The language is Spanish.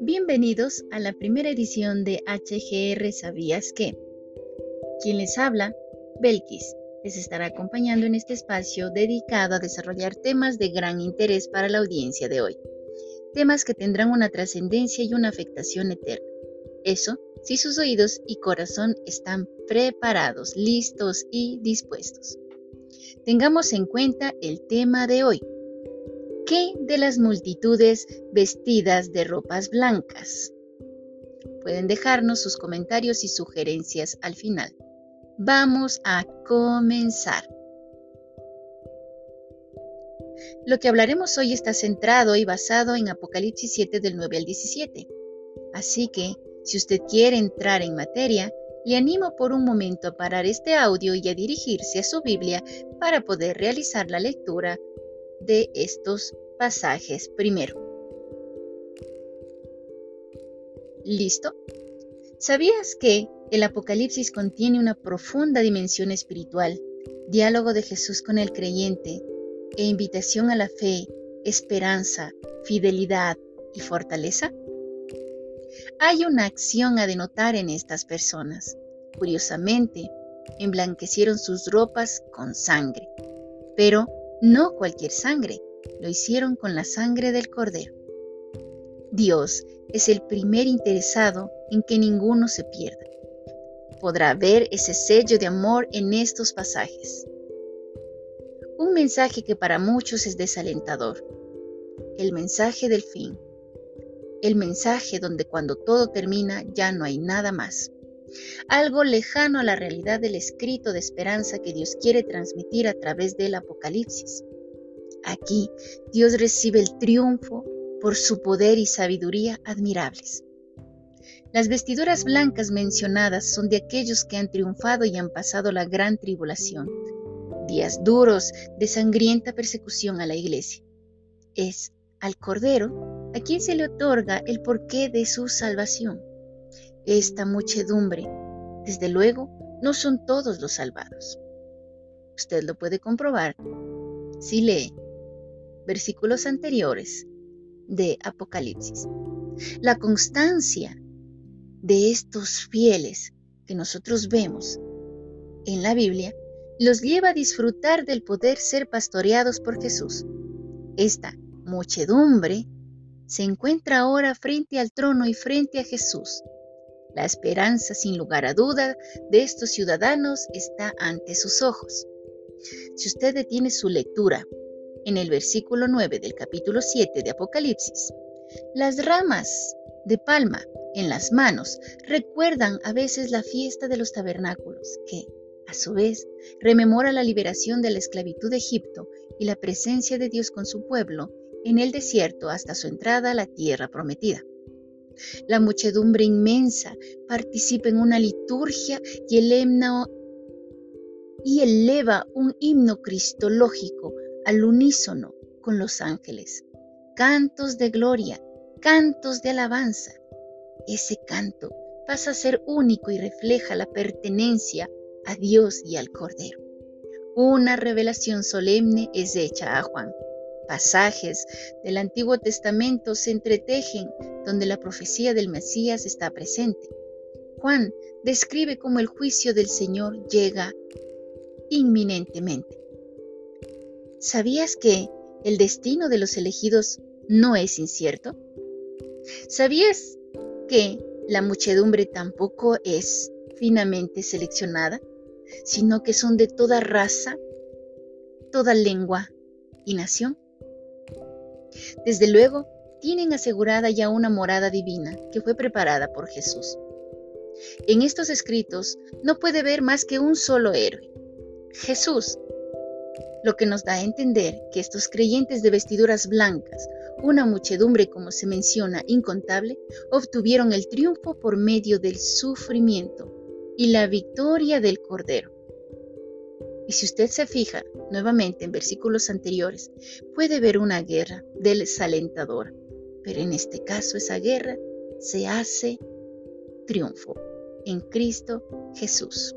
Bienvenidos a la primera edición de HGR ¿Sabías qué? Quien les habla, Belkis, les estará acompañando en este espacio dedicado a desarrollar temas de gran interés para la audiencia de hoy. Temas que tendrán una trascendencia y una afectación eterna. Eso si sus oídos y corazón están preparados, listos y dispuestos. Tengamos en cuenta el tema de hoy. ¿Qué de las multitudes vestidas de ropas blancas? Pueden dejarnos sus comentarios y sugerencias al final. Vamos a comenzar. Lo que hablaremos hoy está centrado y basado en Apocalipsis 7 del 9 al 17. Así que, si usted quiere entrar en materia, le animo por un momento a parar este audio y a dirigirse a su Biblia para poder realizar la lectura de estos pasajes primero. ¿Listo? ¿Sabías que el Apocalipsis contiene una profunda dimensión espiritual, diálogo de Jesús con el creyente e invitación a la fe, esperanza, fidelidad y fortaleza? Hay una acción a denotar en estas personas. Curiosamente, emblanquecieron sus ropas con sangre, pero no cualquier sangre, lo hicieron con la sangre del cordero. Dios es el primer interesado en que ninguno se pierda podrá ver ese sello de amor en estos pasajes. Un mensaje que para muchos es desalentador. El mensaje del fin. El mensaje donde cuando todo termina ya no hay nada más. Algo lejano a la realidad del escrito de esperanza que Dios quiere transmitir a través del Apocalipsis. Aquí Dios recibe el triunfo por su poder y sabiduría admirables. Las vestiduras blancas mencionadas son de aquellos que han triunfado y han pasado la gran tribulación, días duros de sangrienta persecución a la iglesia. Es al Cordero a quien se le otorga el porqué de su salvación. Esta muchedumbre, desde luego, no son todos los salvados. Usted lo puede comprobar si lee versículos anteriores de Apocalipsis. La constancia de estos fieles que nosotros vemos en la Biblia los lleva a disfrutar del poder ser pastoreados por Jesús. Esta muchedumbre se encuentra ahora frente al trono y frente a Jesús. La esperanza, sin lugar a duda, de estos ciudadanos está ante sus ojos. Si usted detiene su lectura en el versículo 9 del capítulo 7 de Apocalipsis, las ramas de palma en las manos recuerdan a veces la fiesta de los tabernáculos, que, a su vez, rememora la liberación de la esclavitud de Egipto y la presencia de Dios con su pueblo en el desierto hasta su entrada a la tierra prometida. La muchedumbre inmensa participa en una liturgia y, el himno, y eleva un himno cristológico al unísono con los ángeles. Cantos de gloria, cantos de alabanza, ese canto pasa a ser único y refleja la pertenencia a Dios y al Cordero. Una revelación solemne es hecha a Juan. Pasajes del Antiguo Testamento se entretejen donde la profecía del Mesías está presente. Juan describe cómo el juicio del Señor llega inminentemente. ¿Sabías que el destino de los elegidos no es incierto? ¿Sabías que la muchedumbre tampoco es finamente seleccionada, sino que son de toda raza, toda lengua y nación. Desde luego, tienen asegurada ya una morada divina que fue preparada por Jesús. En estos escritos no puede ver más que un solo héroe, Jesús, lo que nos da a entender que estos creyentes de vestiduras blancas una muchedumbre, como se menciona, incontable, obtuvieron el triunfo por medio del sufrimiento y la victoria del Cordero. Y si usted se fija nuevamente en versículos anteriores, puede ver una guerra desalentadora, pero en este caso esa guerra se hace triunfo en Cristo Jesús.